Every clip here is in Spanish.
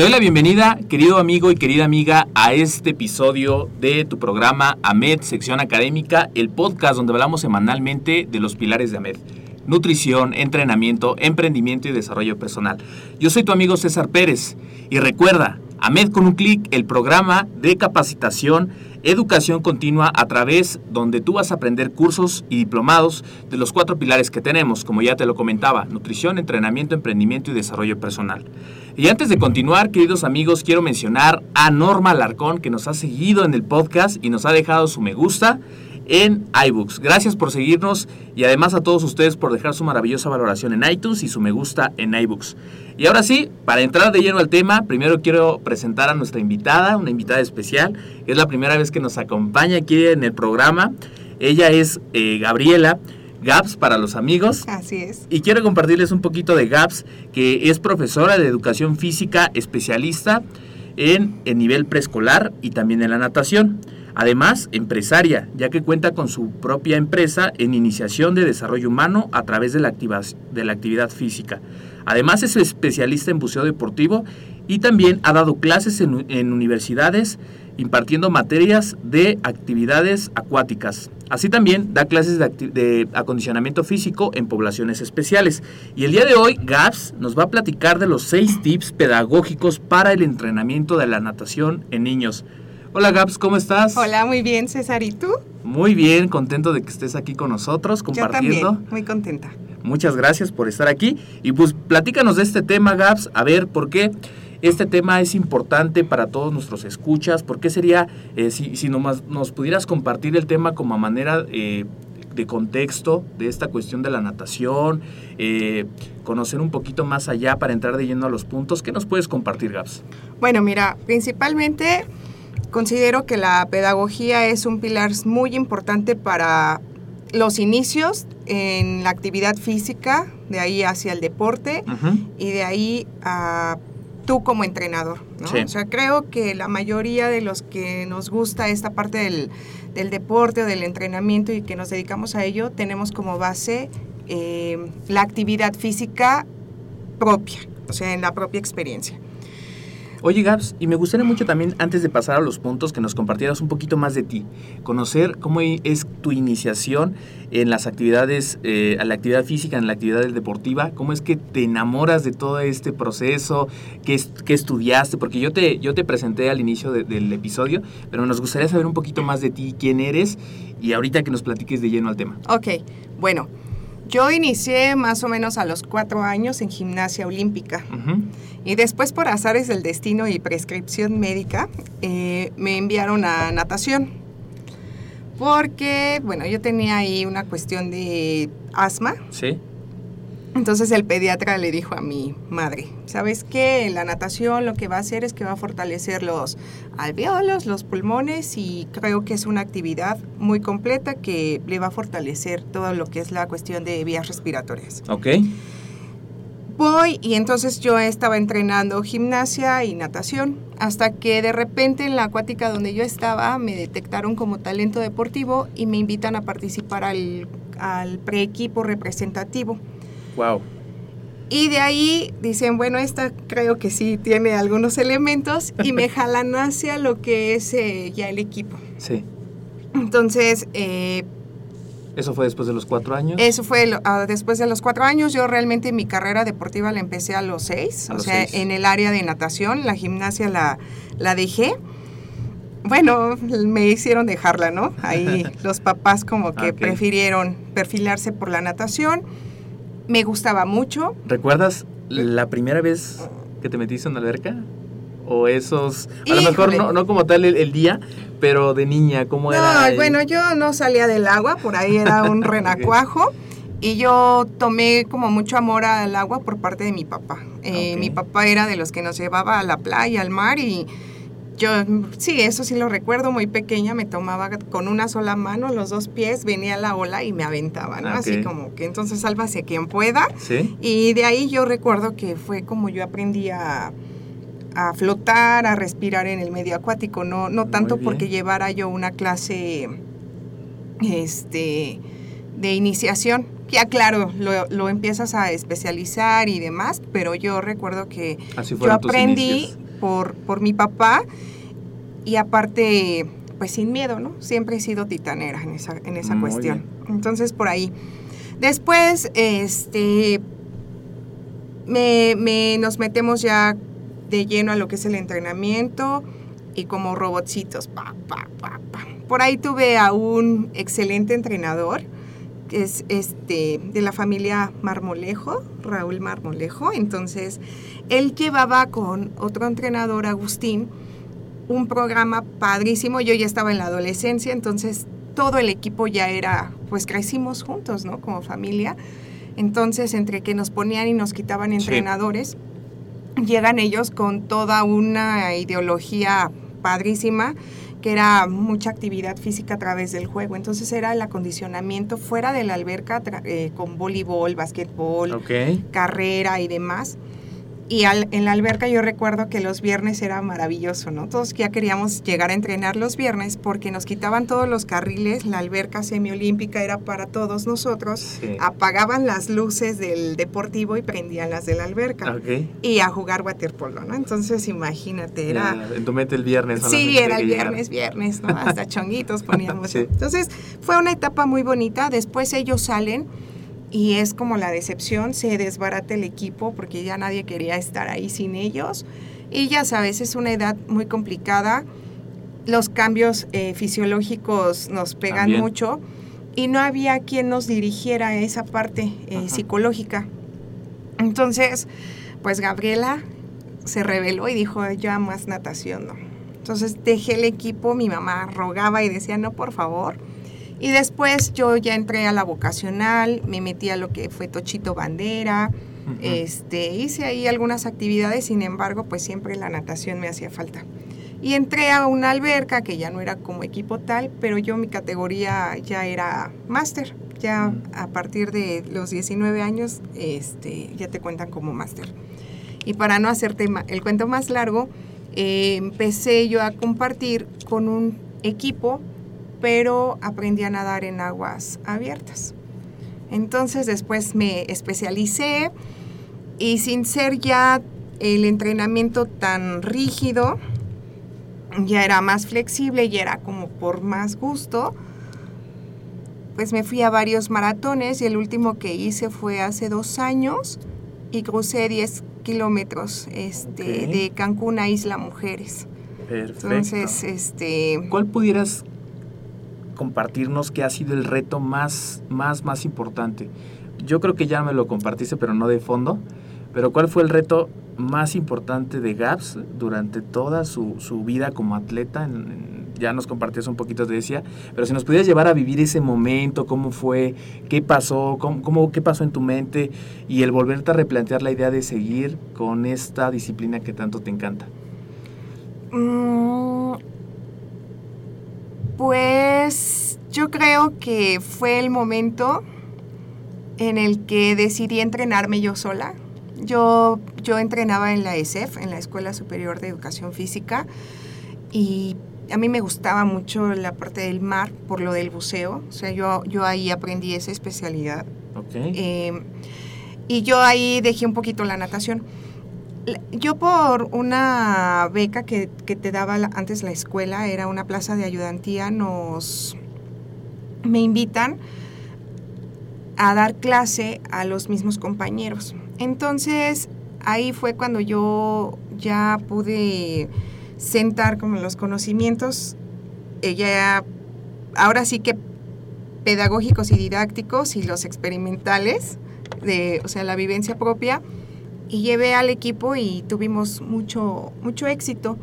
Te doy la bienvenida, querido amigo y querida amiga, a este episodio de tu programa AMED, sección académica, el podcast donde hablamos semanalmente de los pilares de AMED. Nutrición, entrenamiento, emprendimiento y desarrollo personal. Yo soy tu amigo César Pérez y recuerda, AMED con un clic, el programa de capacitación educación continua a través donde tú vas a aprender cursos y diplomados de los cuatro pilares que tenemos, como ya te lo comentaba, nutrición, entrenamiento, emprendimiento y desarrollo personal. Y antes de continuar, queridos amigos, quiero mencionar a Norma Larcón, que nos ha seguido en el podcast y nos ha dejado su me gusta en iBooks. Gracias por seguirnos y además a todos ustedes por dejar su maravillosa valoración en iTunes y su me gusta en iBooks. Y ahora sí, para entrar de lleno al tema, primero quiero presentar a nuestra invitada, una invitada especial. Es la primera vez que nos acompaña aquí en el programa. Ella es eh, Gabriela. GAPS para los amigos. Así es. Y quiero compartirles un poquito de GAPS, que es profesora de educación física especialista en el nivel preescolar y también en la natación. Además, empresaria, ya que cuenta con su propia empresa en iniciación de desarrollo humano a través de la, actividad física. Además, es especialista en buceo deportivo y también ha dado clases en, en universidades impartiendo materias de actividades acuáticas. Así también da clases de, de, acondicionamiento físico en poblaciones especiales. Y el día de hoy, GAPS nos va a platicar de los seis tips pedagógicos para el entrenamiento de la natación en niños. Hola Gaps, ¿cómo estás? Hola, muy bien, César, ¿y tú? Muy bien, contento de que estés aquí con nosotros compartiendo. Yo también, muy contenta. Muchas gracias por estar aquí. Y pues platícanos de este tema, Gaps, a ver por qué este tema es importante para todos nuestros escuchas. ¿Por qué sería, eh, si, si nomás nos pudieras compartir el tema como manera eh, de contexto de esta cuestión de la natación, eh, conocer un poquito más allá para entrar de lleno a los puntos? ¿Qué nos puedes compartir, Gaps? Bueno, mira, principalmente Considero que la pedagogía es un pilar muy importante para los inicios en la actividad física, de ahí hacia el deporte uh -huh. y de ahí a tú como entrenador. ¿no? Sí. O sea, creo que la mayoría de los que nos gusta esta parte del, del, deporte o del entrenamiento y que nos dedicamos a ello, tenemos como base eh, la actividad física propia, o sea, en la propia experiencia. Oye, Gabs, y me gustaría mucho también, antes de pasar a los puntos, que nos compartieras un poquito más de ti. Conocer cómo es tu iniciación en las actividades, eh, a la actividad física, en la actividad deportiva. ¿Cómo es que te enamoras de todo este proceso? ¿Qué, estudiaste? Porque yo te, yo te presenté al inicio de, del episodio, pero nos gustaría saber un poquito más de ti, quién eres, y ahorita que nos platiques de lleno al tema. Ok, bueno. Yo inicié más o menos a los cuatro años en gimnasia olímpica uh -huh. y después por azares del destino y prescripción médica eh, me enviaron a natación porque, bueno, yo tenía ahí una cuestión de asma. Sí. Entonces el pediatra le dijo a mi madre, ¿sabes qué? La natación lo que va a hacer es que va a fortalecer los alveolos, los pulmones y creo que es una actividad muy completa que le va a fortalecer todo lo que es la cuestión de vías respiratorias. Ok. Voy y entonces yo estaba entrenando gimnasia y natación hasta que de repente en la acuática donde yo estaba me detectaron como talento deportivo y me invitan a participar al, al pre-equipo representativo. Wow. Y de ahí dicen, bueno, esta creo que sí tiene algunos elementos y me jalan hacia lo que es eh, ya el equipo. Sí. Entonces, eh, ¿Eso fue después de los cuatro años? eso fue lo- ah, después de los cuatro años. Yo realmente mi carrera deportiva la empecé a los seis, A o los sea, seis. en el área de natación, la gimnasia la, la dejé. Bueno, me hicieron dejarla, ¿no? Ahí los papás como que prefirieron perfilarse por la natación. Me gustaba mucho. ¿Recuerdas la primera vez que te metiste en una alberca? O esos, a lo mejor no, no como tal el, el día, pero de niña, ¿cómo era? No, bueno, yo no salía del agua, por ahí era un renacuajo. Y yo tomé como mucho amor al agua por parte de mi papá. Eh. Mi papá era de los que nos llevaba a la playa, al mar y yo, sí, eso sí lo recuerdo, muy pequeña me tomaba con una sola mano, los dos pies, venía la ola y me aventaba, ¿no? Ah, Así como que entonces sálvase quien pueda. ¿Sí? Y de ahí yo recuerdo que fue como yo aprendí a, a flotar, a respirar en el medio acuático, no, no tanto porque llevara yo una clase este, de iniciación. Ya claro, lo, lo empiezas a especializar y demás, pero yo recuerdo que Así yo aprendí. Por, por mi papá y aparte, pues sin miedo, ¿no? Siempre he sido titanera en esa, en esa cuestión. Entonces, por ahí. Después, este, me, me- nos metemos ya de lleno a lo que es el entrenamiento y como robotcitos. pa, pa, pa, pa. Por ahí tuve a un excelente entrenador, es este, de la familia Marmolejo, Raúl Marmolejo. Entonces, él llevaba con otro entrenador, Agustín, un programa padrísimo. Yo ya estaba en la adolescencia, entonces todo el equipo ya era, pues crecimos juntos, ¿no? Como familia. Entonces, entre que nos ponían y nos quitaban Sí. entrenadores, llegan ellos con toda una ideología padrísima que era mucha actividad física a través del juego. Entonces era el acondicionamiento fuera de la alberca eh, con voleibol, basquetbol, carrera y demás. Y al- en la alberca yo recuerdo que los viernes era maravilloso, ¿no? Todos ya queríamos llegar a entrenar los viernes porque nos quitaban todos los carriles, la alberca semiolímpica era para todos nosotros, Sí. apagaban las luces del deportivo y prendían las de la alberca. Y a jugar waterpolo, ¿no? Entonces imagínate, era... Ya, en tu mente el viernes. Sí, era el viernes, viernes, ¿no? Hasta chonguitos poníamos. Sí. Entonces, fue una etapa muy bonita. Después ellos salen y es como la decepción, se desbarata el equipo porque ya nadie quería estar ahí sin ellos. Y ya sabes, es una edad muy complicada. Los cambios eh, fisiológicos nos pegan También. mucho y no había quien nos dirigiera esa parte eh, psicológica. Entonces, pues Gabriela se rebeló y dijo, yo más natación, no. Entonces dejé el equipo, mi mamá rogaba y decía, no, por favor. Y después yo ya entré a la vocacional, me metí a lo que fue Tochito Bandera, Ujú. este, hice ahí algunas actividades, sin embargo, pues siempre la natación me hacía falta. Y entré a una alberca que ya no era como equipo tal, pero yo mi categoría ya era máster. Ya a partir de los 19 años este, ya te cuentan como máster. Y para no hacerte el cuento más largo, eh, empecé yo a compartir con un equipo, pero aprendí a nadar en aguas abiertas. Entonces después me especialicé y sin ser ya el entrenamiento tan rígido, ya era más flexible y era como por más gusto, pues me fui a varios maratones y el último que hice fue hace dos años y crucé 10 kilómetros este, de Cancún a Isla Mujeres. Perfecto. Entonces, este, ¿Cuál pudieras compartirnos que ha sido el reto más, más, más importante? Yo creo que ya me lo compartiste, pero no de fondo. Pero ¿cuál fue el reto más importante de Gaps durante toda su, su vida como atleta, en- en- ya nos compartías un poquito de decía, pero si nos pudieras llevar a vivir ese momento, cómo fue, qué pasó, cómo, cómo- qué pasó en tu mente y el volverte a replantear la idea de seguir con esta disciplina que tanto te encanta. Mm, Pues yo creo que fue el momento en el que decidí entrenarme yo sola. Yo, yo entrenaba en la ESEF, en la Escuela Superior de Educación Física, y a mí me gustaba mucho la parte del mar por lo del buceo. O sea, yo, yo ahí aprendí esa especialidad. ¿Ok? Eh, y yo ahí dejé un poquito la natación. Yo por una beca que, que te daba antes la escuela, era una plaza de ayudantía, nos me invitan a dar clase a los mismos compañeros. Entonces ahí fue cuando yo ya pude sentar como los conocimientos, eh, ya ahora sí que pedagógicos y didácticos y los experimentales, de, o sea, la vivencia propia, y llevé al equipo y tuvimos mucho, mucho éxito.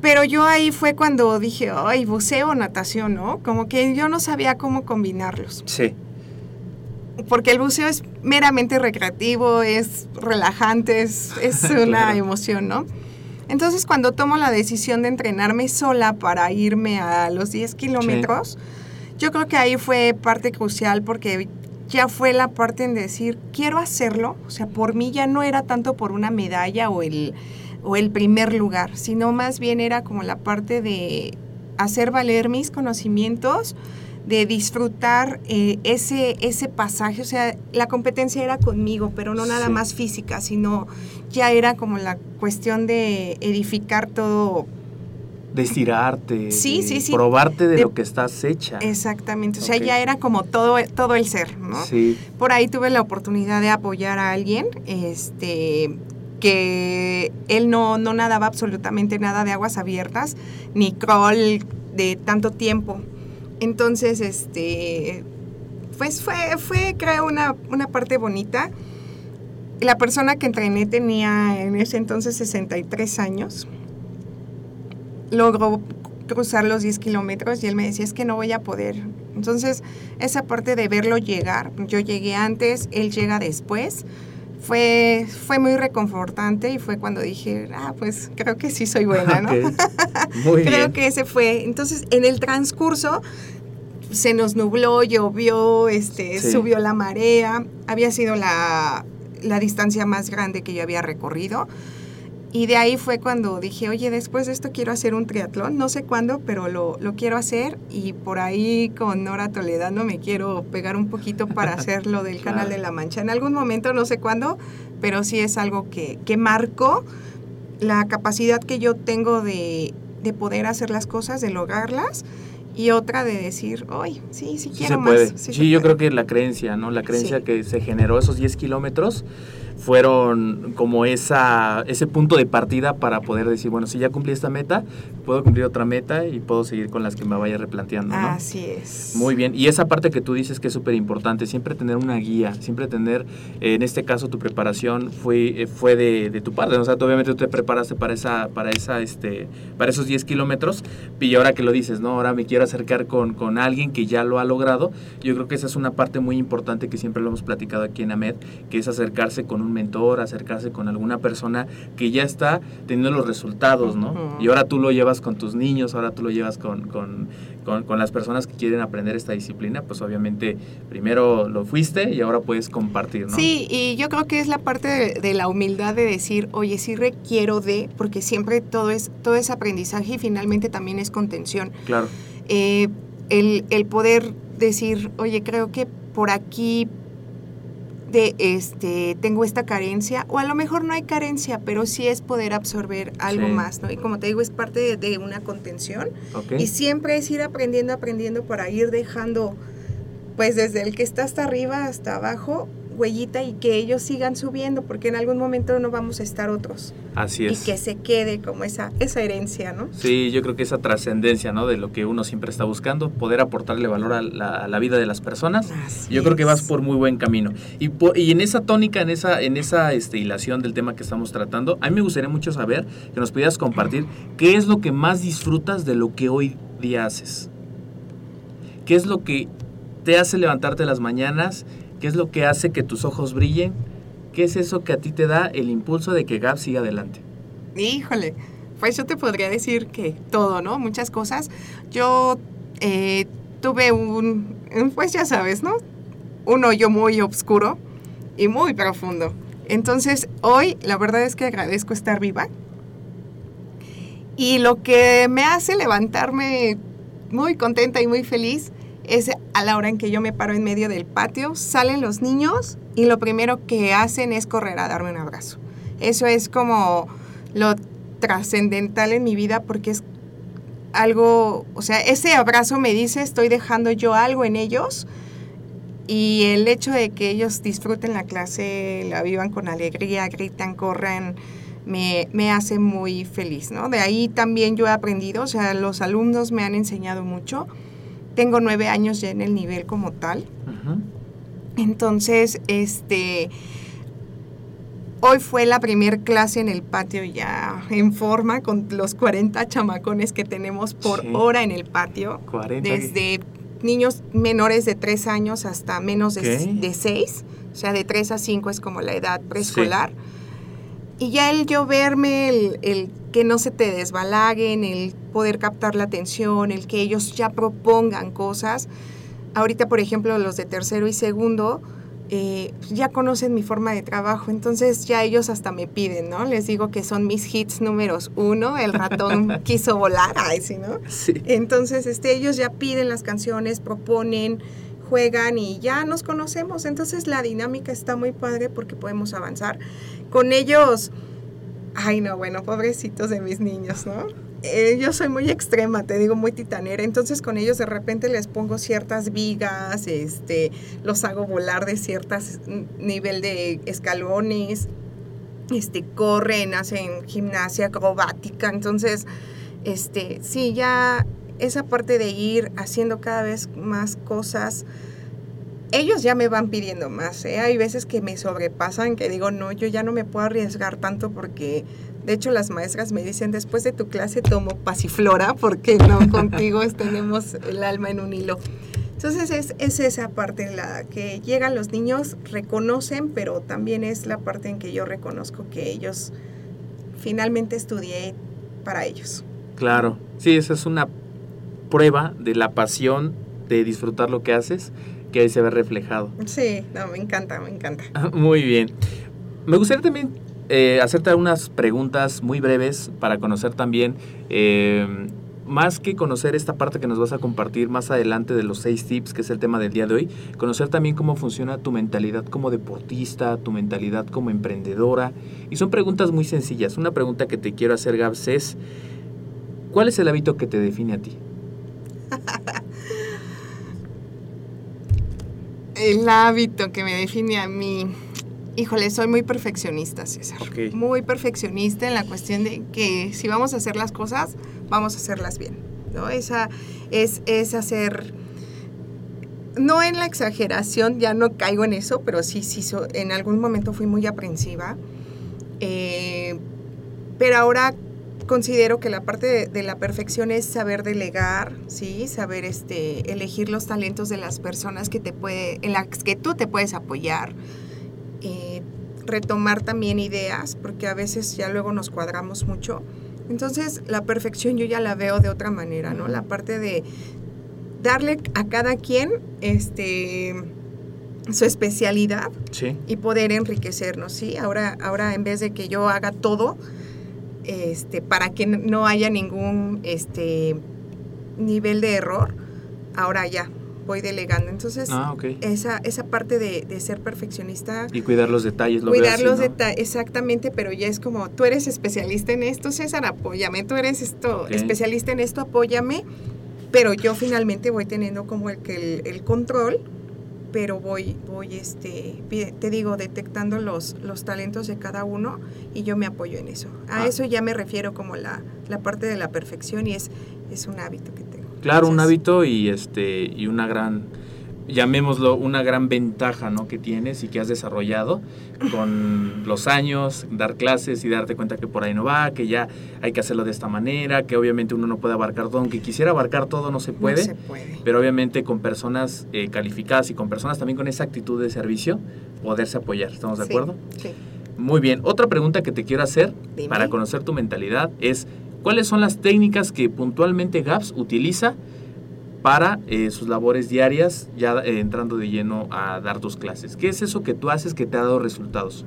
Pero yo ahí fue cuando dije, ay, buceo natación, ¿no? Como que yo no sabía cómo combinarlos. Sí. Porque el buceo es meramente recreativo, es relajante, es, es una Claro. emoción, ¿no? Entonces cuando tomo la decisión de entrenarme sola para irme a los 10 kilómetros, yo creo que ahí fue parte crucial porque ya fue la parte en decir, quiero hacerlo, o sea, por mí ya no era tanto por una medalla o el, o el primer lugar, sino más bien era como la parte de hacer valer mis conocimientos, de disfrutar eh, ese, ese pasaje, o sea, la competencia era conmigo, pero no nada Sí. más física, sino ya era como la cuestión de edificar todo De estirarte. Sí, de sí, sí. Probarte de, De- lo que estás hecha. Exactamente, o sea, ya era como todo, todo el ser, ¿no? Sí. Por ahí tuve la oportunidad de apoyar a alguien, este que él no, no nadaba absolutamente nada de aguas abiertas, ni crawl de tanto tiempo. Entonces, este, pues fue, fue creo, una, una parte bonita. La persona que entrené tenía en ese entonces 63 años. Logró cruzar los 10 kilómetros y él me decía, es que no voy a poder. Entonces, esa parte de verlo llegar, yo llegué antes, él llega después, fue, fue muy reconfortante y fue cuando dije, ah, pues creo que sí soy buena, ¿no? Ok. Muy Creo bien. que ese fue. Entonces, en el transcurso se nos nubló, llovió, este, Sí. subió la marea. Había sido la, la distancia más grande que yo había recorrido. Y de ahí fue cuando dije, oye, después de esto quiero hacer un triatlón. No sé cuándo, pero lo, lo quiero hacer. Y por ahí con Nora Toledano me quiero pegar un poquito para hacer lo del Claro. Canal de la Mancha. En algún momento, no sé cuándo, pero sí es algo que, que marcó la capacidad que yo tengo de, de poder hacer las cosas, de lograrlas, y otra de decir, hoy sí, sí Sí quiero se más. puede. sí Sí, se yo puede". creo que la creencia, ¿no? La creencia Sí. que se generó esos 10 kilómetros fueron como esa, ese punto de partida para poder decir, bueno, si ya cumplí esta meta, puedo cumplir otra meta y puedo seguir con las que me vaya replanteando, ¿no? Así es. Muy bien, y esa parte que tú dices que es súper importante, siempre tener una guía, siempre tener, eh, en este caso tu preparación fue, eh, fue de, de tu parte, o sea, tú obviamente tú te preparaste para esa, para esa, este, para esos 10 kilómetros, y ahora que lo dices, ¿no? Ahora me quiero acercar con, con alguien que ya lo ha logrado, yo creo que esa es una parte muy importante que siempre lo hemos platicado aquí en AMED, que es acercarse con un mentor, acercarse con alguna persona que ya está teniendo los resultados, ¿no? Y ahora tú lo llevas con tus niños, ahora tú lo llevas con, con, con, con las personas que quieren aprender esta disciplina, pues obviamente primero lo fuiste y ahora puedes compartir, ¿no? Sí, y yo creo que es la parte de, de la humildad de decir, oye, sí requiero de, porque siempre todo es, todo es aprendizaje y finalmente también es contención. Claro, Eh, el, el poder decir, oye, creo que por aquí de este tengo esta carencia, o a lo mejor no hay carencia, pero sí es poder absorber algo Sí. más, ¿no? Y como te digo, es parte de, de una contención. Y siempre es ir aprendiendo, aprendiendo para ir dejando, pues desde el que está hasta arriba hasta abajo, huellita y que ellos sigan subiendo, porque en algún momento no vamos a estar otros. Así Y es. que se quede como esa, esa herencia, ¿no? Sí, yo creo que esa trascendencia, ¿no? De lo que uno siempre está buscando, poder aportarle valor a la, a la vida de las personas. Así Yo creo que vas por muy buen camino. Y, po- y en esa tónica, en esa, en esa este, hilación del tema que estamos tratando, a mí me gustaría mucho saber que nos pudieras compartir qué es lo que más disfrutas de lo que hoy día haces. ¿Qué es lo que te hace levantarte las mañanas? ¿Qué es lo que hace que tus ojos brillen? ¿Qué es eso que a ti te da el impulso de que Gab siga adelante? Híjole, pues yo te podría decir que todo, ¿no? Muchas cosas. Yo eh, tuve un, pues ya sabes, ¿no? Un hoyo muy oscuro y muy profundo. Entonces, hoy la verdad es que agradezco estar viva. Y lo que me hace levantarme muy contenta y muy feliz es a la hora en que yo me paro en medio del patio, salen los niños y lo primero que hacen es correr a darme un abrazo. Eso es como lo trascendental en mi vida porque es algo, o sea, ese abrazo me dice estoy dejando yo algo en ellos y el hecho de que ellos disfruten la clase, la vivan con alegría, gritan, corran, me, me hace muy feliz, ¿no? De ahí también yo he aprendido, o sea, los alumnos me han enseñado mucho. Tengo nueve años ya en el nivel como tal. Entonces, este, hoy fue la primer clase en el patio ya en forma con los 40 chamacones que tenemos por Sí. hora en el patio, 40. desde niños menores de 3 años hasta menos de, de 6, o sea, de 3 a 5 es como la edad preescolar. Y ya el yo verme, el, el que no se te desbalaguen, el poder captar la atención, el que ellos ya propongan cosas. Ahorita, por ejemplo, los de tercero y segundo eh, ya conocen mi forma de trabajo, entonces ya ellos hasta me piden, ¿no? Les digo que son mis hits números uno, el ratón quiso volar, ay, sí, ¿no? Sí. Entonces, este, ellos ya piden las canciones, proponen, juegan y ya nos conocemos. Entonces, la dinámica está muy padre porque podemos avanzar. Con ellos, ay, no, bueno, pobrecitos de mis niños, ¿no? Eh, yo soy muy extrema, te digo, muy titanera. Entonces, con ellos de repente les pongo ciertas vigas, este, los hago volar de ciertas nivel de escalones, este, corren, hacen gimnasia acrobática. Entonces, este, sí, ya esa parte de ir haciendo cada vez más cosas, ellos ya me van pidiendo más, ¿eh? Hay veces que me sobrepasan, que digo, no, yo ya no me puedo arriesgar tanto porque, de hecho, las maestras me dicen, después de tu clase tomo pasiflora porque no, contigo tenemos el alma en un hilo. Entonces es, es esa parte en la que llegan los niños, reconocen, pero también es la parte en que yo reconozco que ellos finalmente estudié para ellos. Claro, sí, esa es una prueba de la pasión de disfrutar lo que haces que ahí se ve reflejado. Sí, no, me encanta, me encanta. Muy bien. Me gustaría también eh, hacerte unas preguntas muy breves para conocer también, eh, más que conocer esta parte que nos vas a compartir más adelante de los seis tips, que es el tema del día de hoy, conocer también cómo funciona tu mentalidad como deportista, tu mentalidad como emprendedora. Y son preguntas muy sencillas. Una pregunta que te quiero hacer, Gabs, es, ¿cuál es el hábito que te define a ti? El hábito que me define a mí, híjole, soy muy perfeccionista, César. Muy perfeccionista en la cuestión de que si vamos a hacer las cosas, vamos a hacerlas bien. ¿no? Esa es, es hacer, no en la exageración, ya no caigo en eso, pero sí, sí, so- en algún momento fui muy aprensiva. Eh, pero ahora considero que la parte de, de la perfección es saber delegar, sí, saber este elegir los talentos de las personas que te puede, en las que tú te puedes apoyar, eh, retomar también ideas, porque a veces ya luego nos cuadramos mucho. Entonces la perfección yo ya la veo de otra manera, ¿no? La parte de darle a cada quien este su especialidad Sí. y poder enriquecernos, ¿sí? Ahora, ahora en vez de que yo haga todo, este, para que no haya ningún este, nivel de error, ahora ya voy delegando. Entonces, Ah, esa, esa parte de, de ser perfeccionista, Y cuidar los detalles, lo cuidar así, los ¿no? detalles, exactamente, pero ya es como, tú eres especialista en esto, César, apóyame, tú eres esto, especialista en esto, apóyame, pero yo finalmente voy teniendo como el, que el, el control pero voy, voy, este, te digo, detectando los, los talentos de cada uno y yo me apoyo en eso. A Ah. eso ya me refiero como la, la parte de la perfección y es, es un hábito que tengo. Claro, un hábito y este y una gran llamémoslo una gran ventaja, ¿no? que tienes y que has desarrollado con los años, dar clases y darte cuenta que por ahí no va, que ya hay que hacerlo de esta manera, que obviamente uno no puede abarcar todo, aunque quisiera abarcar todo no se no puede. se puede. pero obviamente con personas eh, calificadas y con personas también con esa actitud de servicio, poderse apoyar. ¿Estamos de Sí, acuerdo? Sí. Muy bien. Otra pregunta que te quiero hacer Dime. para conocer tu mentalidad es, ¿cuáles son las técnicas que puntualmente GAPS utiliza para eh, sus labores diarias, ya eh, entrando de lleno a dar tus clases? ¿Qué es eso que tú haces que te ha dado resultados?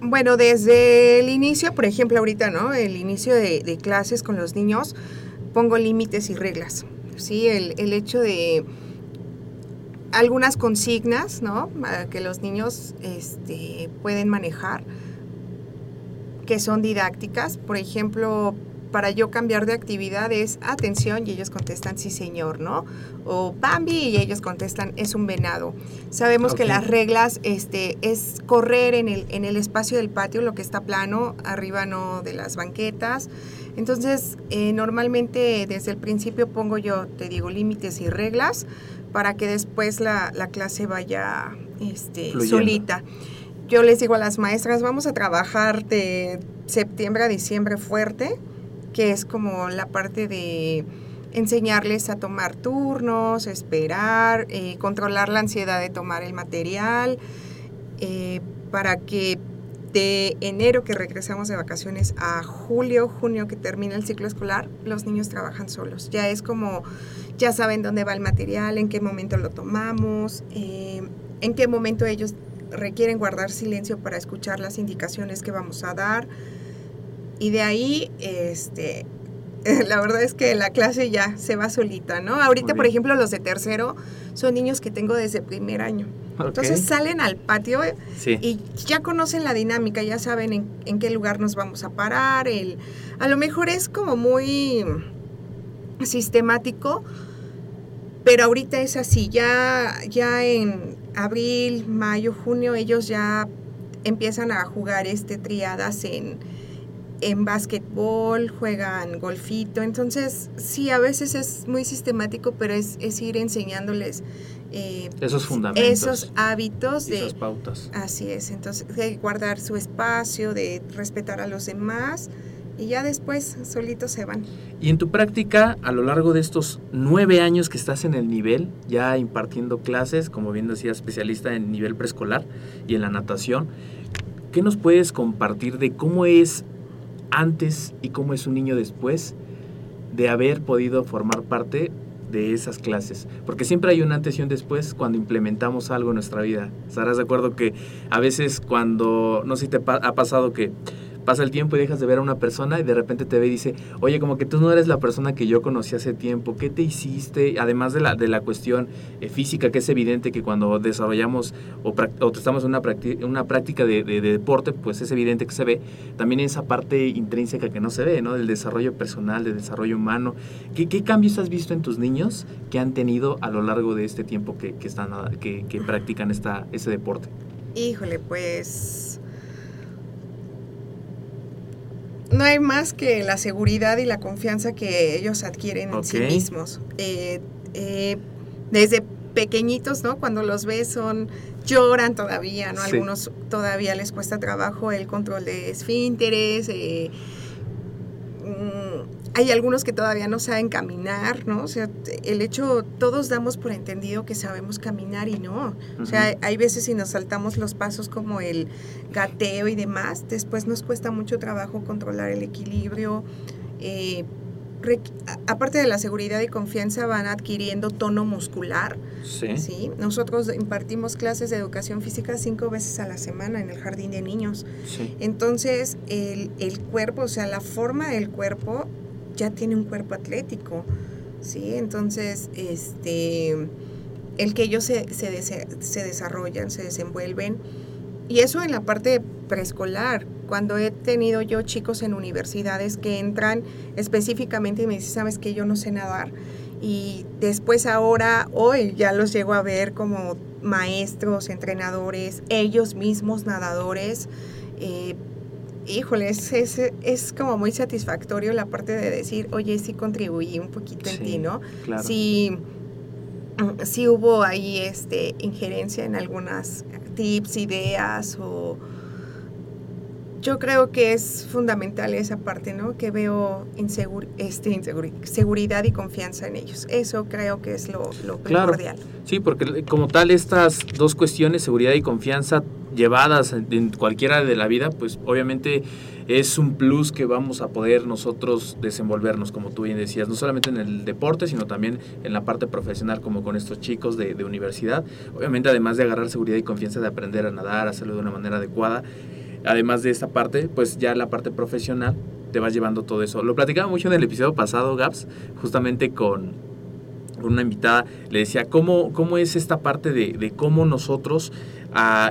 Bueno, desde el inicio, por ejemplo, ahorita, ¿no? El inicio de, de clases con los niños, pongo límites y reglas. Sí, el, el hecho de algunas consignas, ¿no? Que los niños este, pueden manejar, que son didácticas. Por ejemplo, para yo cambiar de actividad es atención y ellos contestan sí señor, ¿no? O Bambi y ellos contestan es un venado. Sabemos que las reglas este, es correr en el, en el espacio del patio, lo que está plano, arriba no de las banquetas. Entonces, eh, normalmente desde el principio pongo yo, te digo, límites y reglas para que después la, la clase vaya este, solita. Yo les digo a las maestras, vamos a trabajar de septiembre a diciembre fuerte, que es como la parte de enseñarles a tomar turnos, esperar, eh, controlar la ansiedad de tomar el material, eh, para que de enero que regresamos de vacaciones a julio, junio que termina el ciclo escolar, los niños trabajan solos. Ya es como, ya saben dónde va el material, en qué momento lo tomamos, eh, en qué momento ellos requieren guardar silencio para escuchar las indicaciones que vamos a dar. Y de ahí, este, la verdad es que la clase ya se va solita, ¿no? Ahorita, por ejemplo, los de tercero son niños que tengo desde primer año. Entonces salen al patio Sí. y ya conocen la dinámica, ya saben en, en qué lugar nos vamos a parar. El, a lo mejor es como muy sistemático, pero ahorita es así. Ya, ya en abril, mayo, junio, ellos ya empiezan a jugar este triadas en, en básquetbol, juegan golfito. Entonces, sí, a veces es muy sistemático, pero es, es ir enseñándoles eh, Esos fundamentos. esos hábitos de... esas pautas. Así es, entonces de guardar su espacio, de respetar a los demás y ya después solitos se van. Y en tu práctica, a lo largo de estos nueve años que estás en el nivel, ya impartiendo clases, como bien decía, especialista en nivel preescolar y en la natación, ¿qué nos puedes compartir de cómo es antes y cómo es un niño después de haber podido formar parte de esas clases? Porque siempre hay un antes y un después cuando implementamos algo en nuestra vida. ¿Estarás de acuerdo que a veces cuando, no sé si te ha pasado que pasa el tiempo y dejas de ver a una persona y de repente te ve y dice, oye, como que tú no eres la persona que yo conocí hace tiempo, ¿qué te hiciste? Además de la, de la cuestión eh, física, que es evidente que cuando desarrollamos o, o estamos una, una práctica de, de- de deporte, pues es evidente que se ve, también esa parte intrínseca que no se ve, ¿no? Del desarrollo personal, del desarrollo humano. ¿Qué, qué cambios has visto en tus niños que han tenido a lo largo de este tiempo que, que están, que, que practican esta, ese deporte? Híjole, pues no hay más que la seguridad y la confianza que ellos adquieren en sí mismos. Eh, eh, desde pequeñitos, ¿no? Cuando los ves son lloran todavía, ¿no? Sí. Algunos todavía les cuesta trabajo el control de esfínteres. eh, mm, hay algunos que todavía no saben caminar, ¿no? O sea, el hecho, todos damos por entendido que sabemos caminar y no. O sea, hay- veces si nos saltamos los pasos como el gateo y demás, después nos cuesta mucho trabajo controlar el equilibrio. eh, aparte de la seguridad y confianza, van adquiriendo tono muscular. Sí. ¿sí? Nosotros impartimos clases de educación física cinco veces a la semana en el jardín de niños. sí. Entonces, el, el cuerpo, o sea, la forma del cuerpo ya tiene un cuerpo atlético, ¿sí? Entonces, este, el que ellos se, se, dese- se desarrollan, se desenvuelven, y eso en la parte preescolar, cuando he tenido yo chicos en universidades que entran específicamente y me dicen, sabes que yo no sé nadar, y después ahora, hoy ya los llego a ver como maestros, entrenadores, ellos mismos nadadores. Eh, híjole, es, es, es, como muy satisfactorio la parte de decir, oye, sí contribuí un poquito en ti, ¿no? claro. Sí, mm, sí hubo ahí este, injerencia en algunas tips, ideas o... Yo creo que es fundamental esa parte, ¿no? Que veo insegur este, inseguri- seguridad y confianza en ellos. Eso creo que es lo, lo Claro. primordial. Sí, porque como tal estas dos cuestiones, seguridad y confianza, llevadas en, en cualquiera de la vida, pues obviamente es un plus que vamos a poder nosotros desenvolvernos, como tú bien decías, no solamente en el deporte, sino también en la parte profesional, como con estos chicos de, de universidad. Obviamente, además de agarrar seguridad y confianza de aprender a nadar, hacerlo de una manera adecuada, además de esta parte, pues ya la parte profesional te vas llevando todo eso. Lo platicaba mucho en el episodio pasado, Gaps, justamente con, una invitada, le decía, ¿cómo, cómo es esta parte de, de cómo nosotros,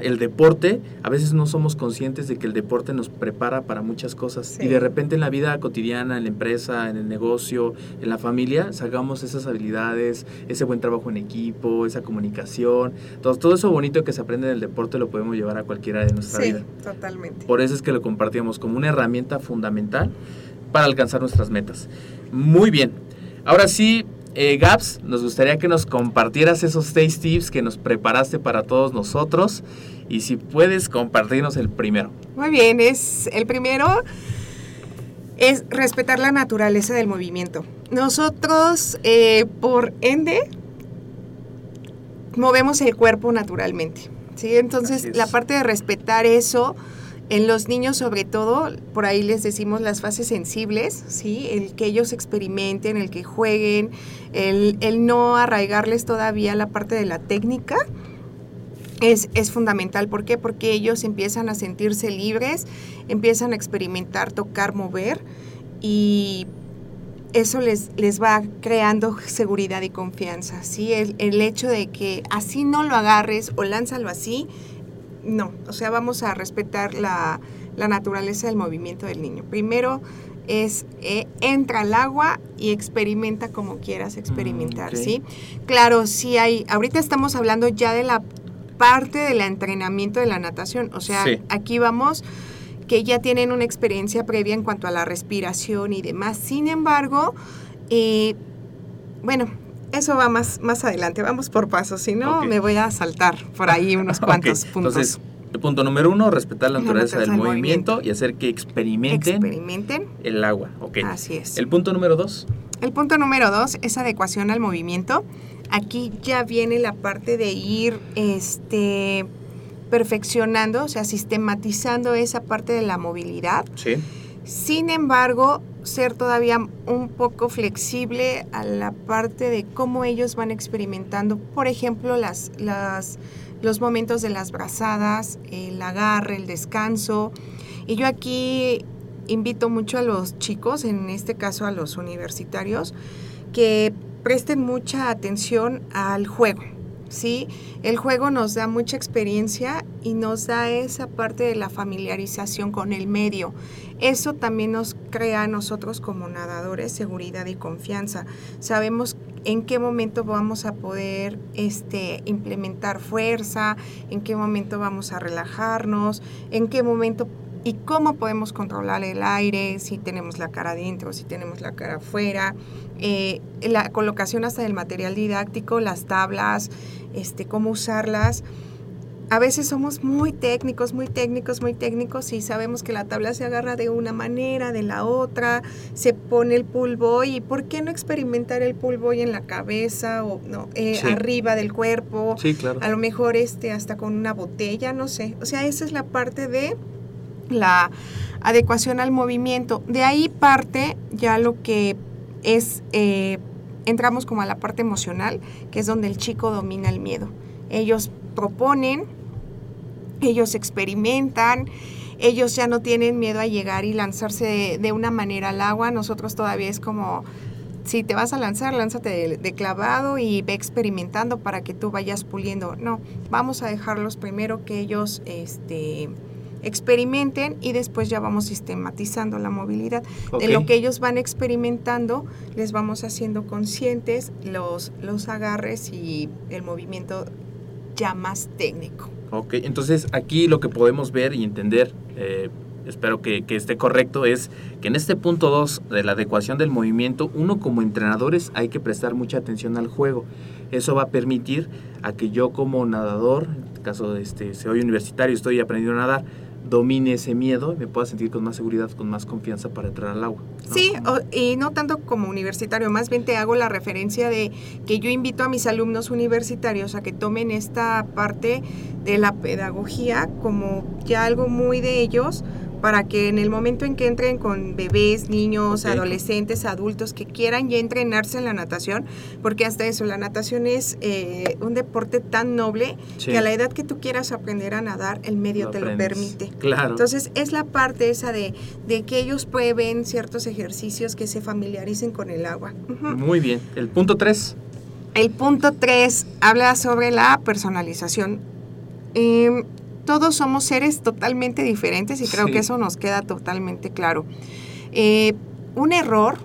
el deporte, a veces no somos conscientes de que el deporte nos prepara para muchas cosas Sí. y de repente en la vida cotidiana, en la empresa, en el negocio, en la familia, sacamos esas habilidades, ese buen trabajo en equipo, esa comunicación, todo, todo eso bonito que se aprende en el deporte lo podemos llevar a cualquiera de nuestra Sí, vida. totalmente. Por eso es que lo compartíamos como una herramienta fundamental para alcanzar nuestras metas. Muy bien. Ahora sí, eh, Gaps, nos gustaría que nos compartieras esos seis tips que nos preparaste para todos nosotros. Y si puedes compartirnos el primero. Muy bien, es el primero es respetar la naturaleza del movimiento. Nosotros, eh, por ende, movemos el cuerpo naturalmente. ¿sí? Entonces, es. la parte de respetar eso, en los niños sobre todo, por ahí les decimos las fases sensibles, ¿sí? el que ellos experimenten, el que jueguen, el, el no arraigarles todavía la parte de la técnica, es, es fundamental. ¿Por qué? Porque ellos empiezan a sentirse libres, empiezan a experimentar, tocar, mover y eso les, les va creando seguridad y confianza. ¿sí? El, el hecho de que así no lo agarres o lánzalo así, no. O sea, vamos a respetar la, la naturaleza del movimiento del niño. Primero es eh, entra al agua y experimenta como quieras experimentar, ok. ¿sí? Claro, sí hay, ahorita estamos hablando ya de la parte del entrenamiento de la natación, o sea, Sí. aquí vamos que ya tienen una experiencia previa en cuanto a la respiración y demás. Sin embargo, eh, bueno, eso va más, más adelante, vamos por pasos, si no me voy a saltar por ahí unos cuantos puntos. Entonces, el punto número uno, respetar la La naturaleza del naturaleza del movimiento, y hacer que experimenten Experimenten. el agua. Ok. Así es. El punto número dos. El punto número dos es adecuación al movimiento. Aquí ya viene la parte de ir este, perfeccionando, o sea, sistematizando esa parte de la movilidad. Sí. Sin embargo, ser todavía un poco flexible a la parte de cómo ellos van experimentando, por ejemplo, las, las, los momentos de las brazadas, el agarre, el descanso. Y yo aquí invito mucho a los chicos, en este caso a los universitarios, que presten mucha atención al juego. ¿Sí? El juego nos da mucha experiencia y nos da esa parte de la familiarización con el medio. Eso también nos crea a nosotros como nadadores seguridad y confianza. Sabemos en qué momento vamos a poder este, implementar fuerza, en qué momento vamos a relajarnos, en qué momento y cómo podemos controlar el aire, si tenemos la cara adentro, si tenemos la cara afuera, eh, la colocación hasta del material didáctico, las tablas, este, cómo usarlas. A veces somos muy técnicos, muy técnicos, muy técnicos y sabemos que la tabla se agarra de una manera, de la otra, se pone el pull boy y ¿por qué no experimentar el pull boy en la cabeza o no, eh, Sí. arriba del cuerpo? Sí, claro. a lo mejor este hasta con una botella, no sé. O sea, esa es la parte de la adecuación al movimiento. De ahí parte ya lo que es, eh, entramos como a la parte emocional, que es donde el chico domina el miedo. Ellos proponen, ellos experimentan, ellos ya no tienen miedo a llegar y lanzarse de, una manera al agua. Nosotros todavía es como, si te vas a lanzar, lánzate de, de clavado y ve experimentando para que tú vayas puliendo. No, vamos a dejarlos primero que ellos este, experimenten y después ya vamos sistematizando la movilidad. Ok. De lo que ellos van experimentando, les vamos haciendo conscientes los, los agarres y el movimiento ya más técnico. Ok, entonces aquí lo que podemos ver y entender, eh, espero que, que esté correcto, es que en este punto 2 de la adecuación del movimiento, uno como entrenadores hay que prestar mucha atención al juego. Eso va a permitir a que yo como nadador, en este caso este, soy universitario, estoy aprendiendo a nadar, domine ese miedo y me pueda sentir con más seguridad, con más confianza para entrar al agua. Sí, o- y no tanto como universitario, más bien te hago la referencia de que yo invito a mis alumnos universitarios a que tomen esta parte de la pedagogía como ya algo muy de ellos para que en el momento en que entren con bebés, niños, adolescentes, adultos que quieran ya entrenarse en la natación, porque hasta eso, la natación es eh, un deporte tan noble Sí. que a la edad que tú quieras aprender a nadar, el medio Lo te lo permite. Claro. Entonces es la parte esa de, de que ellos prueben ciertos ejercicios que se familiaricen con el agua. Muy bien. El punto 3. El punto 3 habla sobre la personalización. Em, todos somos seres totalmente diferentes y creo Sí. que eso nos queda totalmente claro. Eh, un error,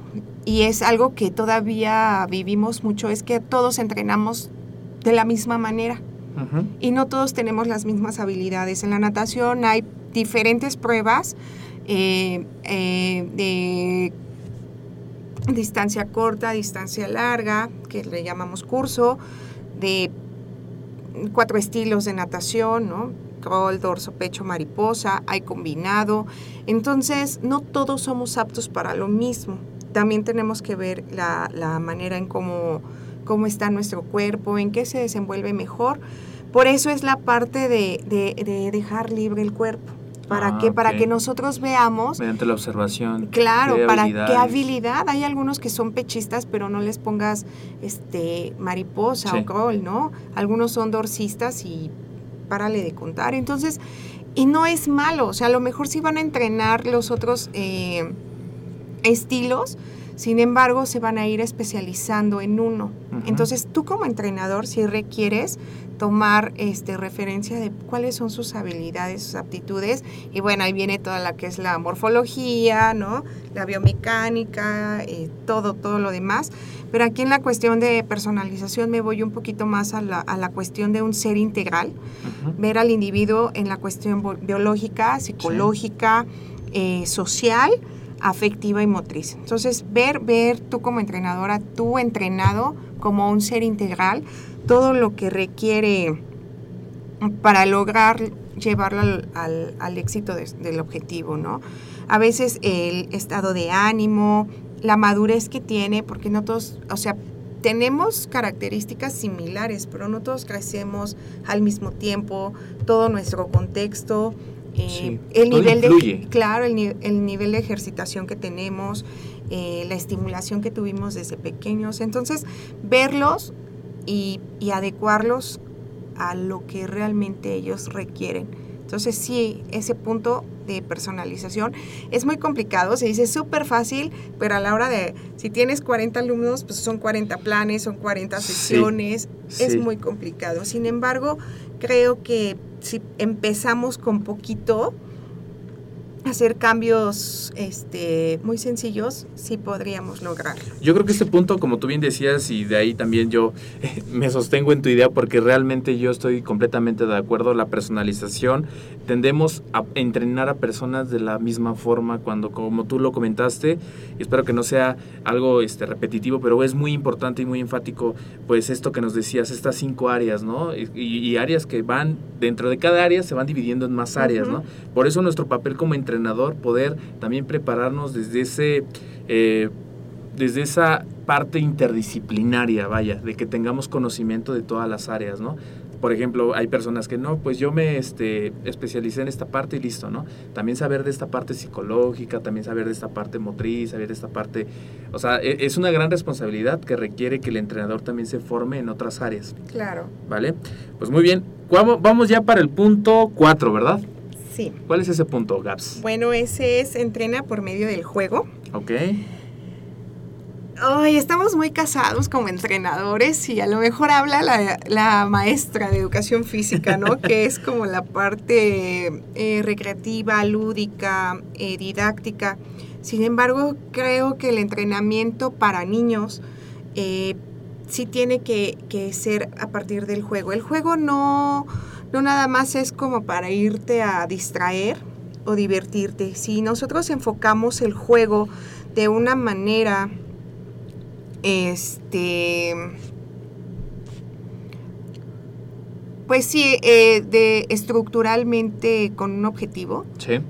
y es algo que todavía vivimos mucho, es que todos entrenamos de la misma manera y no todos tenemos las mismas habilidades. En la natación hay diferentes pruebas eh, eh, de distancia corta, distancia larga, que le llamamos curso, de cuatro estilos de natación, ¿no? Crawl, dorso, pecho, mariposa, hay combinado. Entonces, no todos somos aptos para lo mismo. También tenemos que ver la, la manera en cómo, cómo está nuestro cuerpo, en qué se desenvuelve mejor. Por eso es la parte de, de- de dejar libre el cuerpo. ¿Para Ah, qué? Para que nosotros veamos Mediante la observación. Claro, qué para qué habilidad. Hay algunos que son pechistas, pero no les pongas este mariposa Sí. o crawl, ¿no? Algunos son dorsistas y párale de contar. Entonces, y no es malo. O sea, a lo mejor sí van a entrenar los otros eh, estilos, sin embargo, se van a ir especializando en uno. Entonces, tú como entrenador sí requieres tomar este referencia de cuáles son sus habilidades, sus aptitudes y bueno, ahí viene toda la que es la morfología, ¿no? La biomecánica, eh, todo, todo lo demás. Pero aquí en la cuestión de personalización me voy un poquito más a la, a la cuestión de un ser integral, ver al individuo en la cuestión biológica, psicológica, eh, social, afectiva y motriz. Entonces, ver, ver tú como entrenadora, tú entrenado como un ser integral, todo lo que requiere para lograr llevarlo al, al- al éxito de- del objetivo, ¿no? A veces el estado de ánimo, la madurez que tiene, porque no todos, o sea, tenemos características similares, pero no todos crecemos al mismo tiempo, todo nuestro contexto, eh, Sí, el todo nivel influye. de, claro, el, el nivel de ejercitación que tenemos, eh, la estimulación que tuvimos desde pequeños, entonces verlos y, y adecuarlos a lo que realmente ellos requieren. Entonces sí, ese punto de personalización es muy complicado, se dice súper fácil, pero a la hora de, si tienes 40 alumnos, pues son 40 planes, son 40 Sí, sesiones, es sí. muy complicado. Sin embargo, creo que si empezamos con poquito, hacer cambios este, muy sencillos, sí podríamos lograrlo. Yo creo que este punto, como tú bien decías, y de ahí también yo me sostengo en tu idea porque realmente yo estoy completamente de acuerdo. La personalización, tendemos a entrenar a personas de la misma forma cuando, como tú lo comentaste, y espero que no sea algo este, repetitivo, pero es muy importante y muy enfático, pues esto que nos decías, estas cinco áreas, ¿no? Y, y áreas que van, dentro de cada área se van dividiendo en más áreas, Ujú. ¿no? Por eso nuestro papel como entrenador, poder también prepararnos desde ese... eh, desde esa parte interdisciplinaria, vaya, de que tengamos conocimiento de todas las áreas, ¿no? Por ejemplo, hay personas que no, pues yo me este, especialicé en esta parte y listo, ¿no? También saber de esta parte psicológica, también saber de esta parte motriz, saber de esta parte... O sea, e- es una gran responsabilidad que requiere que el entrenador también se forme en otras áreas, Claro, ¿vale? Pues muy bien, Vamos- vamos ya para el punto 4, ¿verdad? Sí. ¿Cuál es ese punto, Gaps? Bueno, ese es entrena por medio del juego. Ok, Ay, estamos muy casados como entrenadores y a lo mejor habla la, la maestra de educación física, ¿no? que es como la parte eh, recreativa, lúdica, eh, didáctica. Sin embargo, creo que el entrenamiento para niños eh, sí tiene que, que ser a partir del juego. El juego no, no nada más es como para irte a distraer o divertirte. Si nosotros enfocamos el juego de una manera este pues sí eh, de estructuralmente con un objetivo Sí.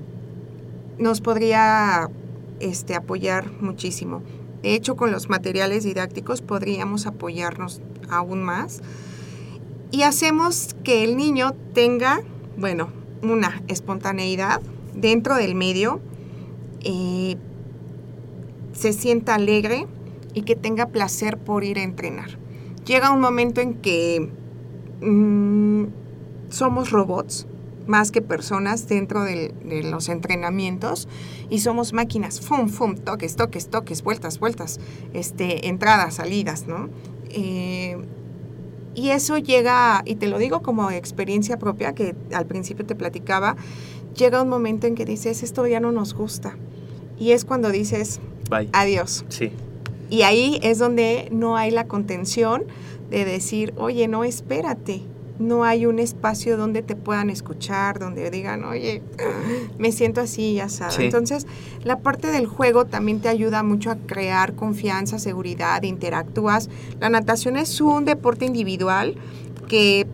nos podría este apoyar muchísimo de hecho con los materiales didácticos podríamos apoyarnos aún más y hacemos que el niño tenga bueno una espontaneidad dentro del medio eh, se sienta alegre y que tenga placer por ir a entrenar. Llega un momento en que mm, somos robots más que personas dentro de los entrenamientos y somos máquinas, fum, fum, toques, toques, toques, vueltas, vueltas, este, entradas, salidas, ¿no? Eh, y eso llega, y te lo digo como experiencia propia, que al principio te platicaba, llega un momento en que dices, esto ya no nos gusta. Y es cuando dices, Bye. adiós. Sí. Y ahí es donde no hay la contención de decir, oye, no, espérate. No hay un espacio donde te puedan escuchar, donde digan, oye, me siento así, ya sabes. Sí. Entonces, la parte del juego también te ayuda mucho a crear confianza, seguridad, interactúas. La natación es un deporte individual que,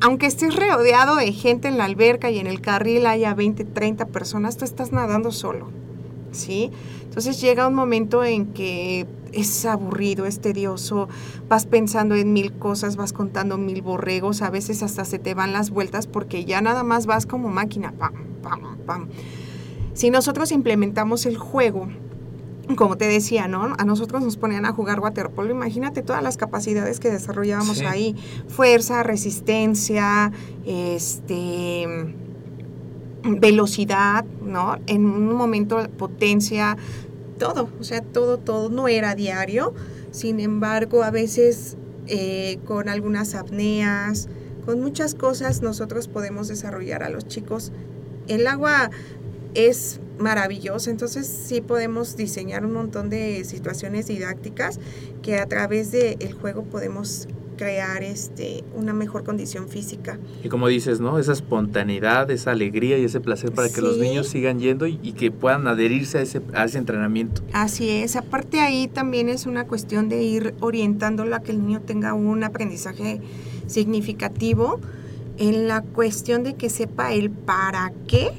aunque estés rodeado de gente en la alberca y en el carril haya 20, 30 personas, tú estás nadando solo. ¿Sí? Entonces llega un momento en que es aburrido, es tedioso, vas pensando en mil cosas, vas contando mil borregos, a veces hasta se te van las vueltas porque ya nada más vas como máquina, pam, pam, pam. Si nosotros implementamos el juego, como te decía, ¿no? A nosotros nos ponían a jugar waterpolo, imagínate todas las capacidades que desarrollábamos Sí. ahí, fuerza, resistencia, este velocidad, ¿no? En un momento potencia, todo, o sea, todo, todo no era diario, sin embargo, a veces eh, con algunas apneas, con muchas cosas nosotros podemos desarrollar a los chicos. El agua es maravillosa, entonces sí podemos diseñar un montón de situaciones didácticas que a través del juego podemos crear este, una mejor condición física. Y como dices, ¿no? Esa espontaneidad, esa alegría y ese placer para que los niños sigan yendo y, y que puedan adherirse a ese, a ese entrenamiento. Así es, aparte ahí también es una cuestión de ir orientándolo a que el niño tenga un aprendizaje significativo en la cuestión de que sepa el para qué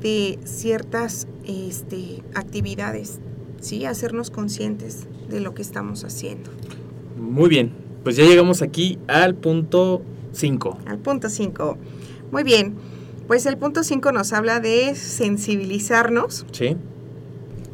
de ciertas este, actividades, ¿sí? Hacernos conscientes de lo que estamos haciendo. Muy bien, pues ya llegamos aquí al punto 5. Al punto 5. Muy bien, pues el punto 5 nos habla de sensibilizarnos. ¿Sí?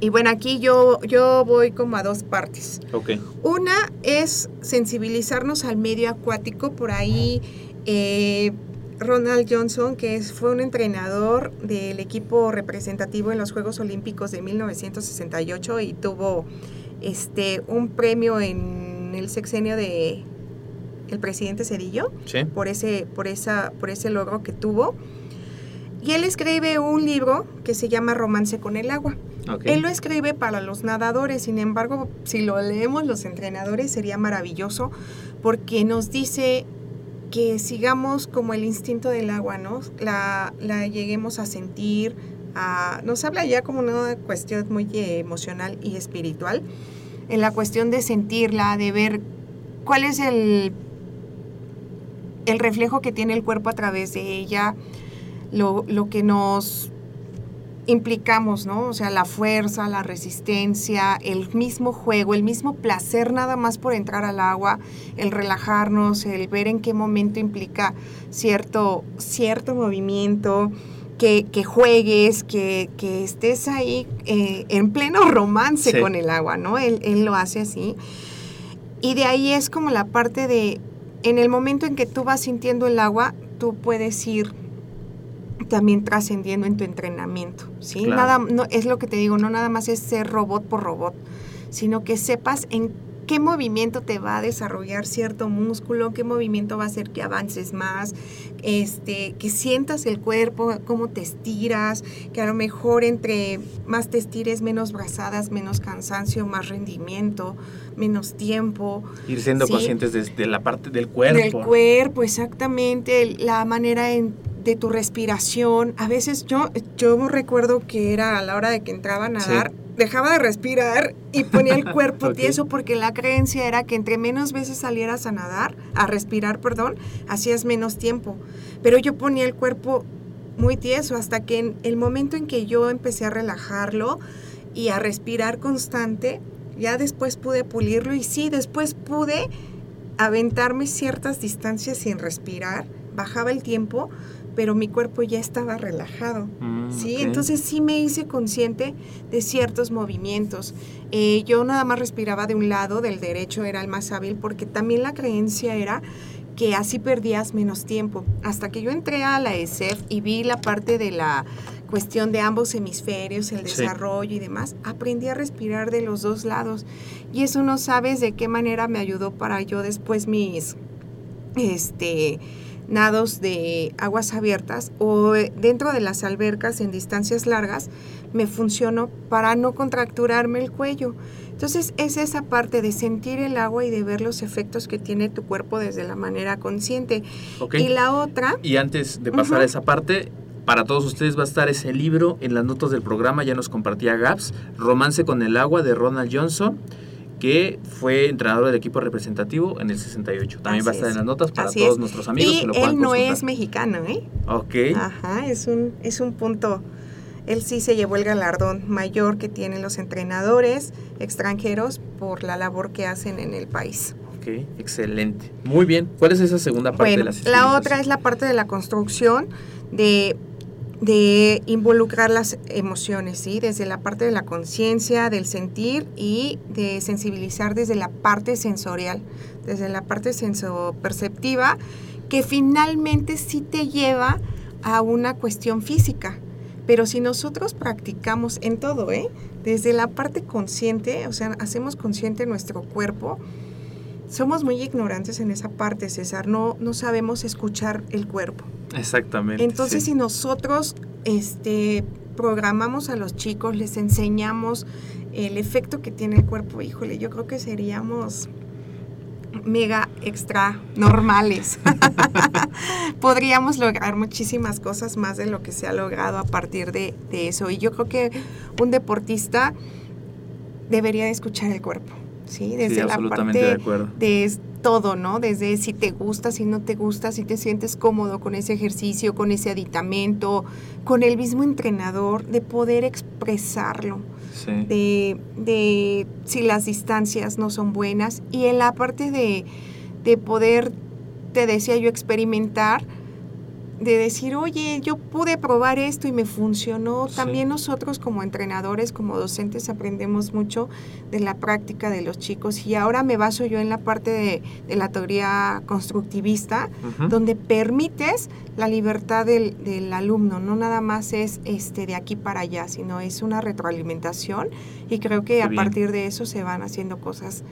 Y bueno, aquí yo, yo voy como a dos partes. Ok. Una es sensibilizarnos al medio acuático. Por ahí eh, Ronald Johnson, que es- fue un entrenador del equipo representativo en los Juegos Olímpicos de 1968 y tuvo este, un premio en el sexenio de el presidente Cedillo Sí. por ese, por esa, por ese logro que tuvo. Y él escribe un libro que se llama Romance con el agua. Él lo escribe para los nadadores, sin embargo, si lo leemos los entrenadores sería maravilloso porque nos dice que sigamos como el instinto del agua, ¿no? La, la lleguemos a sentir, a- nos habla ya como una cuestión muy emocional y espiritual, en la cuestión de sentirla, de ver cuál es el, el reflejo que tiene el cuerpo a través de ella, lo, lo que nos implicamos, ¿no? O sea, la fuerza, la resistencia, el mismo juego, el mismo placer nada más por entrar al agua, el relajarnos, el ver en qué momento implica cierto, cierto movimiento, que, que juegues, que, que estés ahí eh, en pleno romance Sí. con el agua, ¿no? Él, él lo hace así. Y de ahí es como la parte de, en el momento en que tú vas sintiendo el agua, tú puedes ir también trascendiendo en tu entrenamiento, ¿sí? Claro. Nada, no, es lo que te digo, no nada más es ser robot por robot, sino que sepas en qué movimiento te va a desarrollar cierto músculo, qué movimiento va a hacer que avances más, este, que sientas el cuerpo, cómo te estiras, que a lo mejor entre más te estires, menos brazadas, menos cansancio, más rendimiento, menos tiempo. Ir siendo Sí. conscientes de, de la parte del cuerpo. Del cuerpo, exactamente, la manera en- de tu respiración. A veces yo, yo recuerdo que era a la hora de que entraba a nadar, dejaba de respirar y ponía el cuerpo tieso porque la creencia era que entre menos veces salieras a nadar, a respirar, perdón, hacías menos tiempo. Pero yo ponía el cuerpo muy tieso hasta que en el momento en que yo empecé a relajarlo y a respirar constante, ya después pude pulirlo y sí, después pude aventarme ciertas distancias sin respirar, bajaba el tiempo, pero mi cuerpo ya estaba relajado. Mm, Sí, entonces sí me hice consciente de ciertos movimientos. Eh, yo nada más respiraba de un lado, del derecho era el más hábil, porque también la creencia era que así perdías menos tiempo. Hasta que yo entré a la ESEF y vi la parte de la cuestión de ambos hemisferios, el Sí. desarrollo y demás, aprendí a respirar de los dos lados. Y eso no sabes de qué manera me ayudó para yo después mis este nados de aguas abiertas o eh, dentro de las albercas en distancias largas me funcionó para no contracturarme el cuello. Entonces es esa parte de sentir el agua y de ver los efectos que tiene tu cuerpo desde la manera consciente. Y la otra, Y antes de pasar a esa parte, para todos ustedes va a estar ese libro en las notas del programa, ya nos compartía Gaps, Romance con el agua de Ronald Johnson, que fue entrenador del equipo representativo en el 68. También va a estar es. en las notas para Así todos es. nuestros amigos y que lo puedan él no consultar. es mexicano, ¿eh? Ok. Ajá, es un, es un punto. Él sí se llevó el galardón mayor que tienen los entrenadores extranjeros por la labor que hacen en el país. Ok, excelente. Muy bien. ¿Cuál es esa segunda parte de Bueno, la experiencias? otra es la parte de la construcción, de, de involucrar las emociones, ¿sí? Desde la parte de la conciencia, del sentir y de sensibilizar desde la parte sensorial, desde la parte sensoperceptiva, que finalmente sí te lleva a una cuestión física. Pero si nosotros practicamos en todo, ¿eh? Desde la parte consciente, o sea, hacemos consciente nuestro cuerpo, somos muy ignorantes en esa parte, César. No, no sabemos escuchar el cuerpo. Exactamente. Entonces, sí. si nosotros este, programamos a los chicos, les enseñamos el efecto que tiene el cuerpo, híjole, yo creo que seríamos mega extra normales. Podríamos lograr muchísimas cosas más de lo que se ha logrado a partir de, de eso. Y yo creo que un deportista debería de escuchar el cuerpo. Sí, desde sí, la parte de acuerdo. de todo, ¿no? Desde si te gusta, si no te gusta, si te sientes cómodo con ese ejercicio, con ese aditamento, con el mismo entrenador, de poder expresarlo, Sí. de, de si las distancias no son buenas y en la parte de, de poder, te decía yo, experimentar, de decir, oye, yo pude probar esto y me funcionó. Sí. También nosotros como entrenadores, como docentes, aprendemos mucho de la práctica de los chicos y ahora me baso yo en la parte de, de la teoría constructivista, donde permites la libertad del, del alumno, no nada más es este de aquí para allá, sino es una retroalimentación y creo que a bien. partir de eso se van haciendo cosas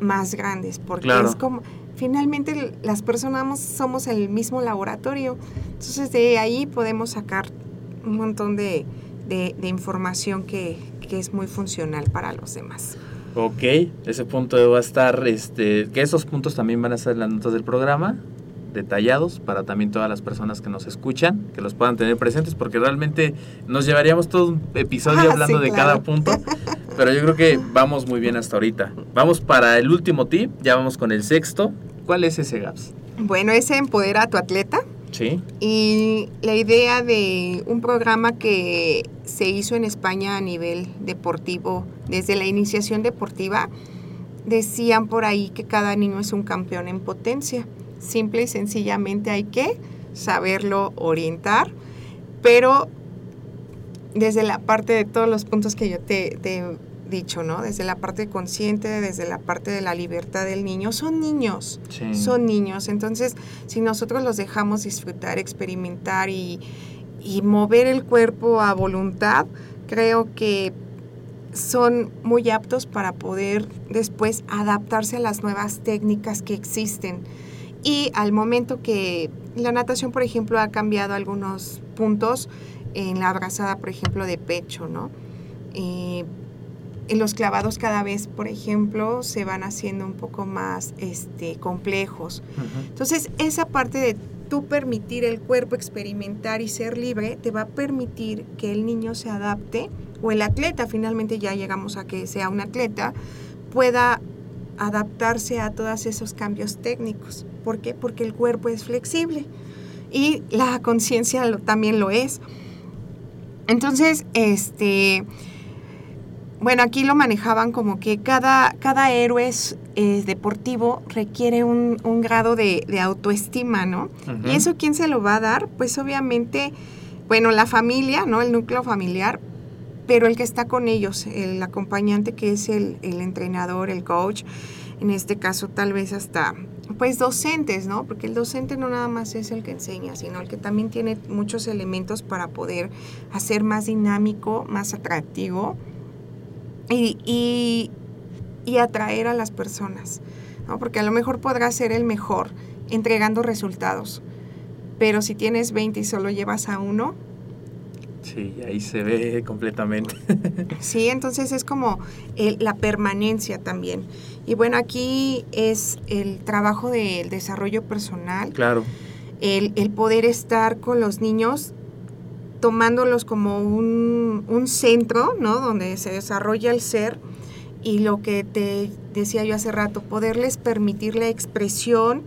más grandes, porque Claro. es como, finalmente las personas somos el mismo laboratorio, entonces de ahí podemos sacar un montón de información que, que es muy funcional para los demás. Ok, ese punto va a estar, este, que esos puntos también van a estar en las notas del programa, detallados para también todas las personas que nos escuchan, que los puedan tener presentes, porque realmente nos llevaríamos todo un episodio Ah, hablando sí, de claro. cada punto, pero yo creo que vamos muy bien hasta ahorita. Vamos para el último tip, ya vamos con el sexto. ¿Cuál es ese GAPS? Bueno, ese empodera a tu atleta. Sí, Y la idea de un programa que se hizo en España a nivel deportivo, desde la iniciación deportiva, decían por ahí que cada niño es un campeón en potencia. Simple y sencillamente hay que saberlo orientar, pero desde la parte de todos los puntos que yo te, te he dicho, ¿no? Desde la parte consciente, desde la parte de la libertad del niño, son niños sí. son niños. Entonces, si nosotros los dejamos disfrutar, experimentar y, y mover el cuerpo a voluntad, creo que son muy aptos para poder después adaptarse a las nuevas técnicas que existen. Y al momento que la natación, por ejemplo, ha cambiado algunos puntos en la abrazada, por ejemplo, de pecho, ¿no? Eh, en los clavados cada vez, por ejemplo, se van haciendo un poco más este, complejos. Entonces, esa parte de tú permitir el cuerpo experimentar y ser libre, te va a permitir que el niño se adapte o el atleta, finalmente ya llegamos a que sea un atleta, pueda adaptarse a todos esos cambios técnicos. ¿Por qué? Porque el cuerpo es flexible y la conciencia también lo es. Entonces, este, bueno, aquí lo manejaban como que cada, cada héroe deportivo requiere un, grado de, autoestima, ¿no? ¿Y eso quién se lo va a dar? Pues obviamente, bueno, la familia, ¿no? El núcleo familiar, pero el que está con ellos, el acompañante que es el, entrenador, el coach, en este caso tal vez hasta pues docentes, ¿no? Porque el docente no nada más es el que enseña, sino el que también tiene muchos elementos para poder hacer más dinámico, más atractivo y, y, atraer a las personas, ¿no? Porque a lo mejor podrá ser el mejor entregando resultados, pero si tienes 20 y solo llevas a uno, Sí, ahí se ve completamente. sí, entonces es como la permanencia también. Y bueno, aquí es el trabajo del desarrollo personal. Claro. El, poder estar con los niños tomándolos como un, centro, ¿no? Donde se desarrolla el ser y lo que te decía yo hace rato, poderles permitir la expresión,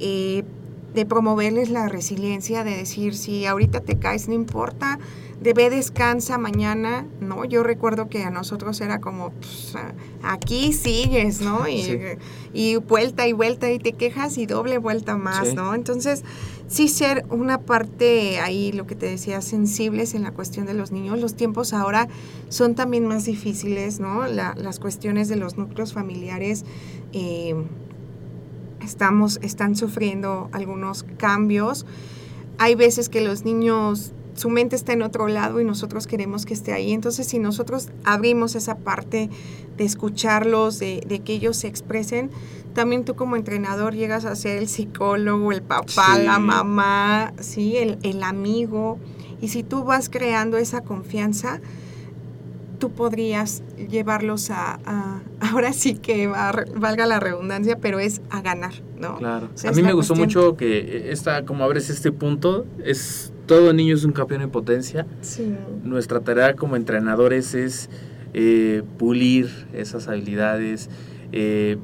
eh, de promoverles la resiliencia, de decir, si ahorita te caes, no importa, de ve descansa mañana, ¿no? Yo recuerdo que a nosotros era como, pues, aquí sigues, ¿no? Y, vuelta y vuelta y te quejas y doble vuelta más, ¿no? Entonces, sí ser una parte ahí, lo que te decía, sensibles en la cuestión de los niños. Los tiempos ahora son también más difíciles, ¿no? las cuestiones de los núcleos familiares. Eh, estamos, están sufriendo algunos cambios. Hay veces que los niños su mente está en otro lado y nosotros queremos que esté ahí. Entonces, si nosotros abrimos esa parte de escucharlos, de, que ellos se expresen, también tú como entrenador llegas a ser el psicólogo, el papá, la mamá, ¿sí? El, amigo. Y si tú vas creando esa confianza, tú podrías llevarlos a, ahora sí que valga la redundancia, pero es a ganar, ¿no? Claro. a mí me gustó mucho que esta, como abres este punto, es todo niño es un campeón en potencia. Nuestra tarea como entrenadores es eh, pulir esas habilidades eh,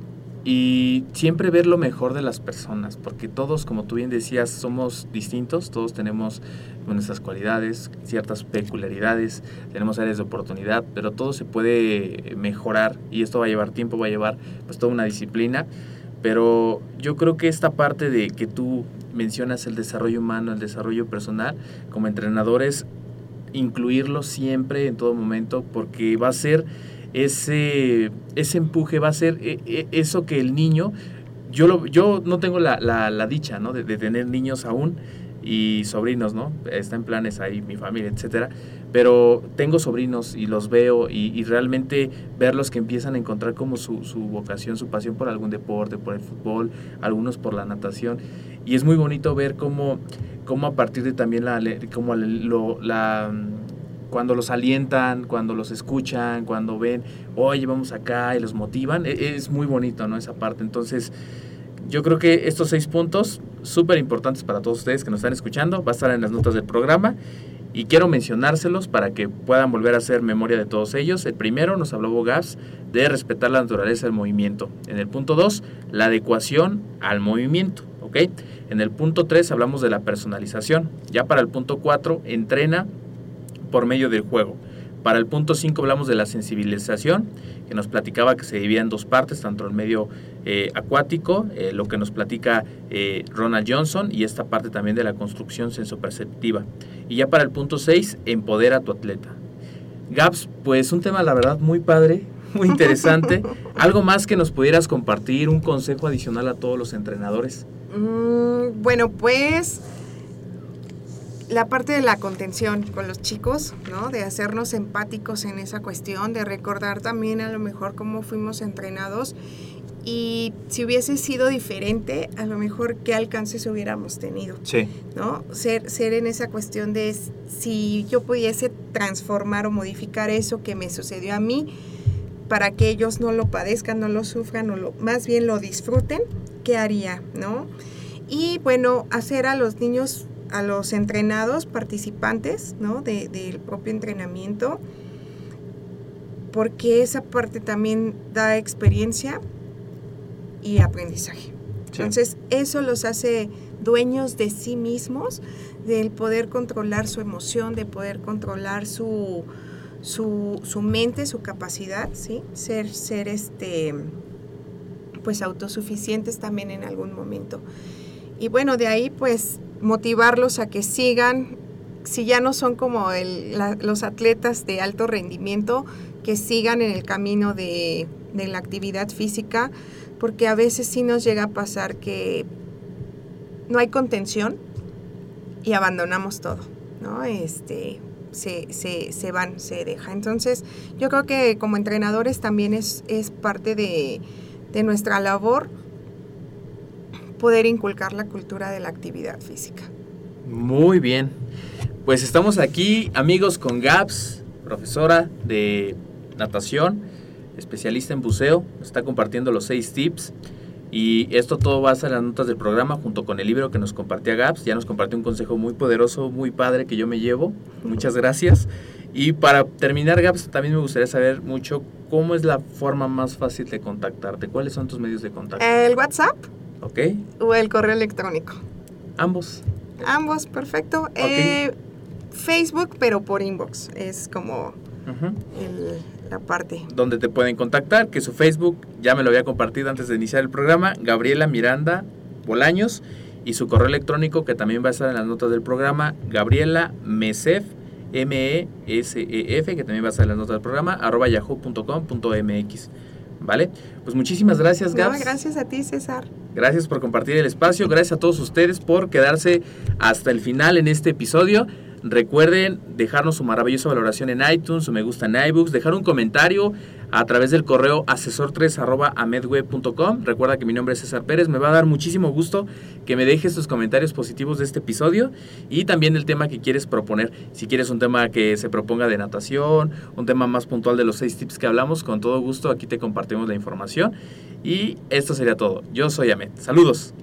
y siempre ver lo mejor de las personas, porque todos, como tú bien decías, somos distintos, todos tenemos nuestras cualidades, ciertas peculiaridades, tenemos áreas de oportunidad, pero todo se puede mejorar y esto va a llevar tiempo, va a llevar pues toda una disciplina. Pero yo creo que esta parte de que tú mencionas el desarrollo humano, el desarrollo personal, como entrenadores, incluirlo siempre, en todo momento, porque va a ser ese, ese empuje, va a ser e, e, eso que el niño, yo, lo, yo no tengo la, la, dicha ¿no? de, de, tener niños aún y sobrinos, ¿no? Está en planes ahí mi familia, etcétera pero tengo sobrinos y los veo y, realmente verlos que empiezan a encontrar como su, vocación, su pasión por algún deporte, por el fútbol, algunos por la natación. Y es muy bonito ver cómo, cómo a partir de también la, como la, cuando los alientan, cuando los escuchan, cuando ven, oye, vamos acá y los motivan, e, es muy bonito, ¿no? Esa parte. Entonces, yo creo que estos seis puntos, súper importantes para todos ustedes que nos están escuchando, va a estar en las notas del programa y quiero mencionárselos para que puedan volver a hacer memoria de todos ellos. El primero nos habló Bogas de respetar la naturaleza del movimiento. En el punto 2, la adecuación al movimiento. ¿ok? En el punto 3 hablamos de la personalización. Ya para el punto 4, entrena por medio del juego. Para el punto 5 hablamos de la sensibilización, que nos platicaba que se divide en dos partes, tanto el medio eh, acuático, eh, lo que nos platica eh, Ronald Johnson, y esta parte también de la construcción sensoperceptiva. Y ya para el punto 6, empodera a tu atleta. Gaps, pues un tema la verdad muy padre, muy interesante. ¿Algo más que nos pudieras compartir, un consejo adicional a todos los entrenadores? Mm, bueno, pues la parte de la contención con los chicos, ¿no? De hacernos empáticos en esa cuestión, de recordar también a lo mejor cómo fuimos entrenados y si hubiese sido diferente, a lo mejor qué alcances hubiéramos tenido, Sí. ¿no? Ser, ser en esa cuestión de si yo pudiese transformar o modificar eso que me sucedió a mí para que ellos no lo padezcan, no lo sufran, o lo, más bien lo disfruten, ¿qué haría, no? Y bueno, hacer a los niños, a los entrenados, participantes, ¿no? De- del propio entrenamiento, porque esa parte también da experiencia y aprendizaje. Sí. Entonces, eso los hace dueños de sí mismos, del poder controlar su emoción, de poder controlar su, su, su mente, su capacidad, ¿sí? Ser, ser este, pues autosuficientes también en algún momento. Y bueno, de ahí pues motivarlos a que sigan, si ya no son como el- la- los atletas de alto rendimiento, que sigan en el camino de, de la actividad física, porque a veces sí nos llega a pasar que no hay contención y abandonamos todo, ¿no? Este, se, se, se van, se deja. Entonces, yo creo que como entrenadores también es, es parte de, de nuestra labor poder inculcar la cultura de la actividad física. Muy bien. Pues estamos aquí, amigos, con Gaps, profesora de natación, especialista en buceo. Nos está compartiendo los seis tips. Y esto todo va a en las notas del programa junto con el libro que nos compartía Gaps. Ya nos compartió un consejo muy poderoso, muy padre que yo me llevo. Muchas gracias. Y para terminar, Gaps, también me gustaría saber mucho cómo es la forma más fácil de contactarte. ¿Cuáles son tus medios de contacto? ¿El WhatsApp ¿Ok? o el correo electrónico? Ambos. Ambos, perfecto. Eh, Facebook, pero por inbox. Es como Ujú. el- la parte. donde te pueden contactar, que su Facebook ya me lo había compartido antes de iniciar el programa, Gabriela Miranda Bolaños, y su correo electrónico que también va a estar en las notas del programa, Gabriela Mesef, M-E-S-E-F, que también va a estar en las notas del programa, arroba yahoo.com.mx. ¿Vale? Pues muchísimas gracias, No, Gabs. gracias a ti, César. Gracias por compartir el espacio. Gracias a todos ustedes por quedarse hasta el final en este episodio. Recuerden dejarnos su maravillosa valoración en iTunes, su me gusta en iBooks, dejar un comentario a través del correo asesor3 Recuerda que mi nombre es César Pérez. Me va a dar muchísimo gusto que me dejes tus comentarios positivos de este episodio y también el tema que quieres proponer. Si quieres un tema que se proponga de natación, un tema más puntual de los seis tips que hablamos, con todo gusto aquí te compartimos la información. Y esto sería todo. Yo soy Ahmed. Saludos.